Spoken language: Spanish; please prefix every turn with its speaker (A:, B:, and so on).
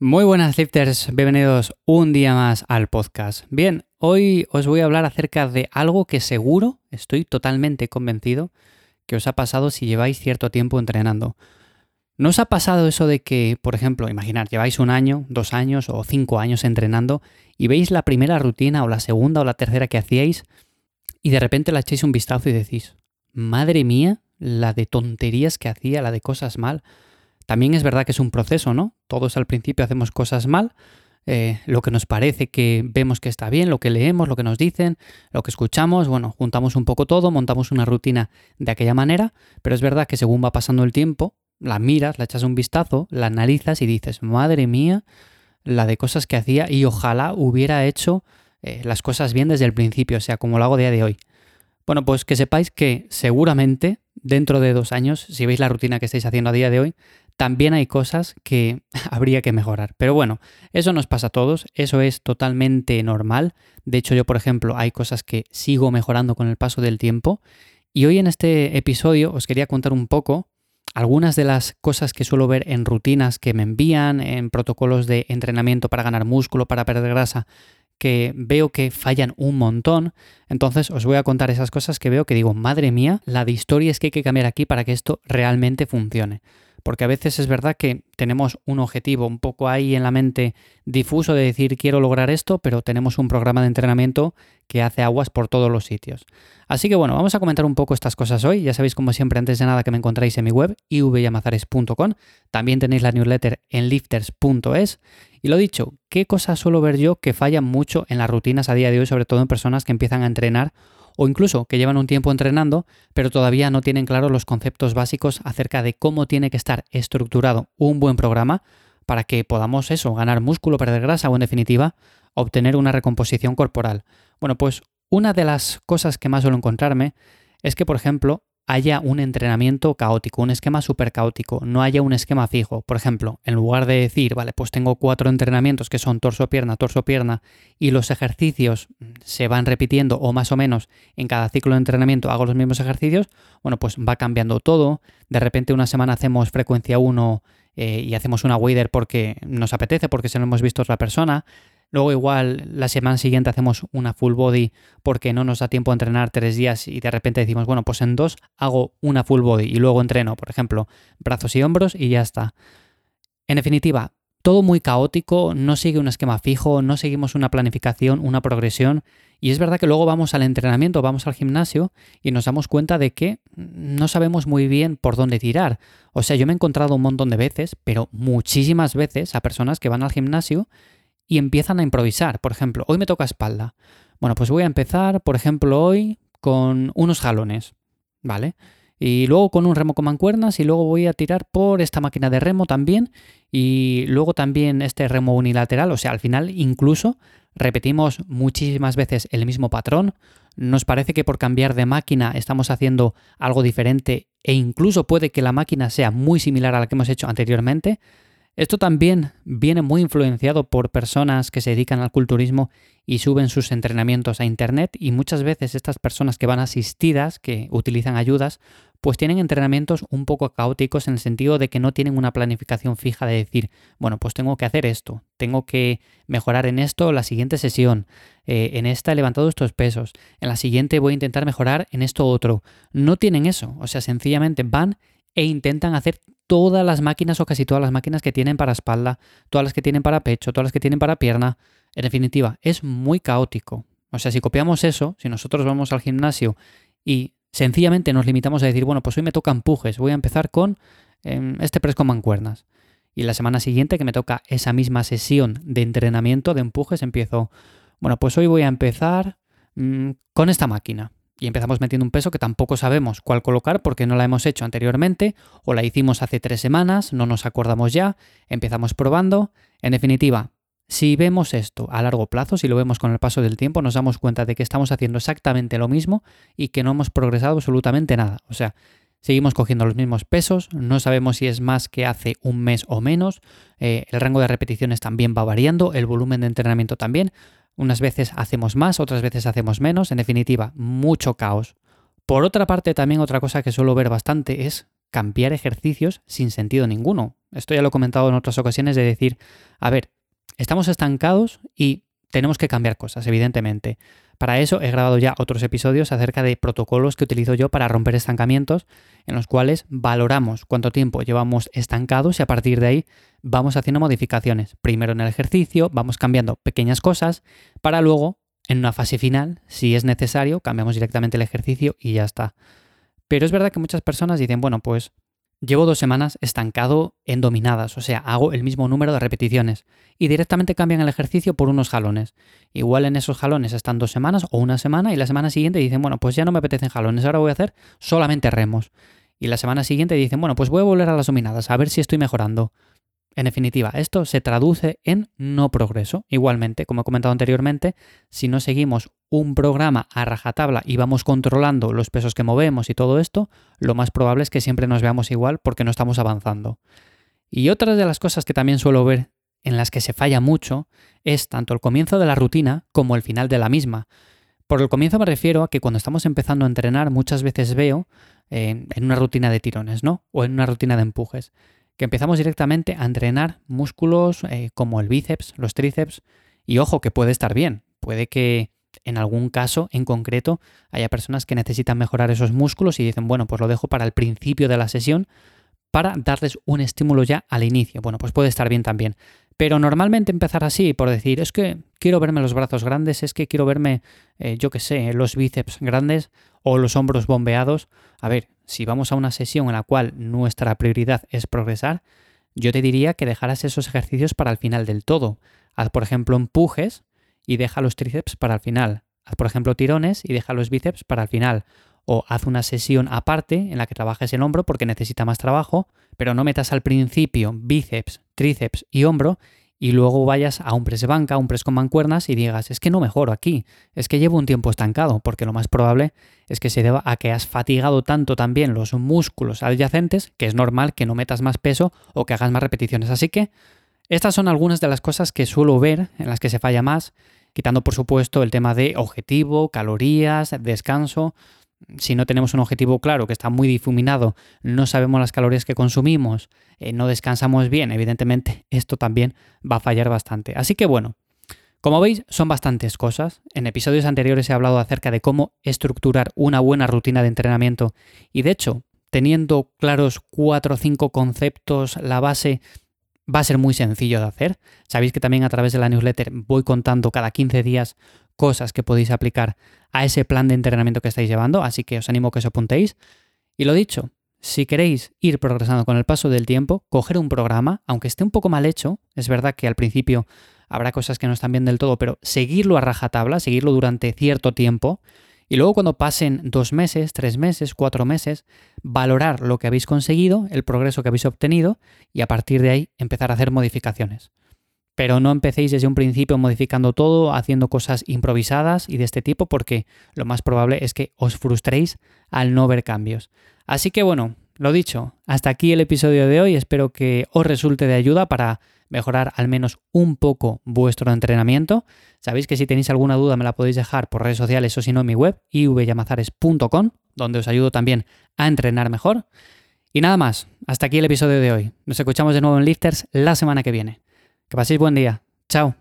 A: Muy buenas lifters, bienvenidos un día más al podcast. Bien, hoy os voy a hablar acerca de algo que seguro, estoy totalmente convencido, que os ha pasado si lleváis cierto tiempo entrenando. ¿No os ha pasado eso de que, por ejemplo, imaginar, lleváis un año, dos años o cinco años entrenando y veis la primera rutina o la segunda o la tercera que hacíais y de repente la echáis un vistazo y decís, madre mía, la de tonterías que hacía, la de cosas mal? También es verdad que es un proceso, ¿no? Todos al principio hacemos cosas mal, eh, lo que nos parece que vemos que está bien, lo que leemos, lo que nos dicen, lo que escuchamos, bueno, juntamos un poco todo, montamos una rutina de aquella manera, pero es verdad que según va pasando el tiempo, la miras, la echas un vistazo, la analizas y dices, madre mía, la de cosas que hacía y ojalá hubiera hecho eh, las cosas bien desde el principio, o sea, como lo hago día de hoy. Bueno, pues que sepáis que seguramente dentro de dos años, si veis la rutina que estáis haciendo a día de hoy, también hay cosas que habría que mejorar. Pero bueno, eso nos pasa a todos, eso es totalmente normal. De hecho, yo, por ejemplo, hay cosas que sigo mejorando con el paso del tiempo. Y hoy en este episodio os quería contar un poco algunas de las cosas que suelo ver en rutinas que me envían, en protocolos de entrenamiento para ganar músculo, para perder grasa, que veo que fallan un montón. Entonces os voy a contar esas cosas que veo que digo, madre mía, la de historias que hay que cambiar aquí para que esto realmente funcione porque a veces es verdad que tenemos un objetivo un poco ahí en la mente difuso de decir quiero lograr esto, pero tenemos un programa de entrenamiento que hace aguas por todos los sitios. Así que bueno, vamos a comentar un poco estas cosas hoy. Ya sabéis como siempre antes de nada que me encontráis en mi web ivyamazares.com. También tenéis la newsletter en lifters.es. Y lo dicho, ¿qué cosas suelo ver yo que fallan mucho en las rutinas a día de hoy, sobre todo en personas que empiezan a entrenar o incluso que llevan un tiempo entrenando, pero todavía no tienen claros los conceptos básicos acerca de cómo tiene que estar estructurado un buen programa para que podamos eso, ganar músculo, perder grasa o en definitiva obtener una recomposición corporal. Bueno, pues una de las cosas que más suelo encontrarme es que, por ejemplo, haya un entrenamiento caótico, un esquema súper caótico, no haya un esquema fijo. Por ejemplo, en lugar de decir, vale, pues tengo cuatro entrenamientos que son torso-pierna, torso-pierna, y los ejercicios se van repitiendo o más o menos en cada ciclo de entrenamiento hago los mismos ejercicios, bueno, pues va cambiando todo. De repente una semana hacemos frecuencia 1 eh, y hacemos una wader porque nos apetece, porque se lo hemos visto otra persona. Luego igual la semana siguiente hacemos una full body porque no nos da tiempo a entrenar tres días y de repente decimos, bueno, pues en dos hago una full body y luego entreno, por ejemplo, brazos y hombros y ya está. En definitiva, todo muy caótico, no sigue un esquema fijo, no seguimos una planificación, una progresión. Y es verdad que luego vamos al entrenamiento, vamos al gimnasio y nos damos cuenta de que no sabemos muy bien por dónde tirar. O sea, yo me he encontrado un montón de veces, pero muchísimas veces a personas que van al gimnasio y empiezan a improvisar. Por ejemplo, hoy me toca espalda. Bueno, pues voy a empezar, por ejemplo, hoy con unos jalones, ¿vale? Y luego con un remo con mancuernas y luego voy a tirar por esta máquina de remo también y luego también este remo unilateral, o sea, al final incluso repetimos muchísimas veces el mismo patrón, nos parece que por cambiar de máquina estamos haciendo algo diferente e incluso puede que la máquina sea muy similar a la que hemos hecho anteriormente, esto también viene muy influenciado por personas que se dedican al culturismo y suben sus entrenamientos a Internet y muchas veces estas personas que van asistidas, que utilizan ayudas, pues tienen entrenamientos un poco caóticos en el sentido de que no tienen una planificación fija de decir, bueno, pues tengo que hacer esto, tengo que mejorar en esto la siguiente sesión, eh, en esta he levantado estos pesos, en la siguiente voy a intentar mejorar en esto otro. No tienen eso, o sea, sencillamente van e intentan hacer todas las máquinas o casi todas las máquinas que tienen para espalda, todas las que tienen para pecho, todas las que tienen para pierna. En definitiva, es muy caótico. O sea, si copiamos eso, si nosotros vamos al gimnasio y sencillamente nos limitamos a decir, bueno, pues hoy me toca empujes, voy a empezar con em, este press con mancuernas. Y la semana siguiente que me toca esa misma sesión de entrenamiento de empujes, empiezo, bueno, pues hoy voy a empezar mm, con esta máquina y empezamos metiendo un peso que tampoco sabemos cuál colocar porque no la hemos hecho anteriormente o la hicimos hace tres semanas, no nos acordamos ya, empezamos probando. En definitiva, si vemos esto a largo plazo, si lo vemos con el paso del tiempo, nos damos cuenta de que estamos haciendo exactamente lo mismo y que no hemos progresado absolutamente nada. O sea, seguimos cogiendo los mismos pesos, no sabemos si es más que hace un mes o menos, eh, el rango de repeticiones también va variando, el volumen de entrenamiento también. Unas veces hacemos más, otras veces hacemos menos, en definitiva, mucho caos. Por otra parte, también otra cosa que suelo ver bastante es cambiar ejercicios sin sentido ninguno. Esto ya lo he comentado en otras ocasiones de decir, a ver, estamos estancados y tenemos que cambiar cosas, evidentemente. Para eso he grabado ya otros episodios acerca de protocolos que utilizo yo para romper estancamientos, en los cuales valoramos cuánto tiempo llevamos estancados y a partir de ahí vamos haciendo modificaciones. Primero en el ejercicio, vamos cambiando pequeñas cosas para luego, en una fase final, si es necesario, cambiamos directamente el ejercicio y ya está. Pero es verdad que muchas personas dicen, bueno, pues Llevo dos semanas estancado en dominadas, o sea, hago el mismo número de repeticiones y directamente cambian el ejercicio por unos jalones. Igual en esos jalones están dos semanas o una semana y la semana siguiente dicen, bueno, pues ya no me apetecen jalones, ahora voy a hacer solamente remos. Y la semana siguiente dicen, bueno, pues voy a volver a las dominadas, a ver si estoy mejorando. En definitiva, esto se traduce en no progreso. Igualmente, como he comentado anteriormente, si no seguimos un programa a rajatabla y vamos controlando los pesos que movemos y todo esto, lo más probable es que siempre nos veamos igual porque no estamos avanzando. Y otra de las cosas que también suelo ver en las que se falla mucho es tanto el comienzo de la rutina como el final de la misma. Por el comienzo me refiero a que cuando estamos empezando a entrenar muchas veces veo en, una rutina de tirones, ¿no? O en una rutina de empujes que empezamos directamente a entrenar músculos eh, como el bíceps, los tríceps, y ojo que puede estar bien, puede que en algún caso en concreto haya personas que necesitan mejorar esos músculos y dicen, bueno, pues lo dejo para el principio de la sesión para darles un estímulo ya al inicio. Bueno, pues puede estar bien también. Pero normalmente empezar así, por decir, es que quiero verme los brazos grandes, es que quiero verme, eh, yo qué sé, los bíceps grandes o los hombros bombeados. A ver, si vamos a una sesión en la cual nuestra prioridad es progresar, yo te diría que dejaras esos ejercicios para el final del todo. Haz, por ejemplo, empujes y deja los tríceps para el final. Haz, por ejemplo, tirones y deja los bíceps para el final. O haz una sesión aparte en la que trabajes el hombro porque necesita más trabajo, pero no metas al principio bíceps, tríceps y hombro y luego vayas a un press de banca, un press con mancuernas y digas, es que no mejoro aquí, es que llevo un tiempo estancado, porque lo más probable es que se deba a que has fatigado tanto también los músculos adyacentes que es normal que no metas más peso o que hagas más repeticiones. Así que estas son algunas de las cosas que suelo ver en las que se falla más, quitando por supuesto el tema de objetivo, calorías, descanso, si no tenemos un objetivo claro, que está muy difuminado, no sabemos las calorías que consumimos, eh, no descansamos bien, evidentemente esto también va a fallar bastante. Así que bueno, como veis, son bastantes cosas. En episodios anteriores he hablado acerca de cómo estructurar una buena rutina de entrenamiento y de hecho, teniendo claros cuatro o cinco conceptos, la base va a ser muy sencillo de hacer. Sabéis que también a través de la newsletter voy contando cada 15 días cosas que podéis aplicar a ese plan de entrenamiento que estáis llevando, así que os animo a que os apuntéis. Y lo dicho, si queréis ir progresando con el paso del tiempo, coger un programa, aunque esté un poco mal hecho, es verdad que al principio habrá cosas que no están bien del todo, pero seguirlo a rajatabla, seguirlo durante cierto tiempo, y luego cuando pasen dos meses, tres meses, cuatro meses, valorar lo que habéis conseguido, el progreso que habéis obtenido, y a partir de ahí empezar a hacer modificaciones. Pero no empecéis desde un principio modificando todo, haciendo cosas improvisadas y de este tipo, porque lo más probable es que os frustréis al no ver cambios. Así que bueno, lo dicho, hasta aquí el episodio de hoy. Espero que os resulte de ayuda para mejorar al menos un poco vuestro entrenamiento. Sabéis que si tenéis alguna duda me la podéis dejar por redes sociales o si no en mi web, ivyamazares.com, donde os ayudo también a entrenar mejor. Y nada más, hasta aquí el episodio de hoy. Nos escuchamos de nuevo en Lifters la semana que viene. Que paséis buen día. Chao.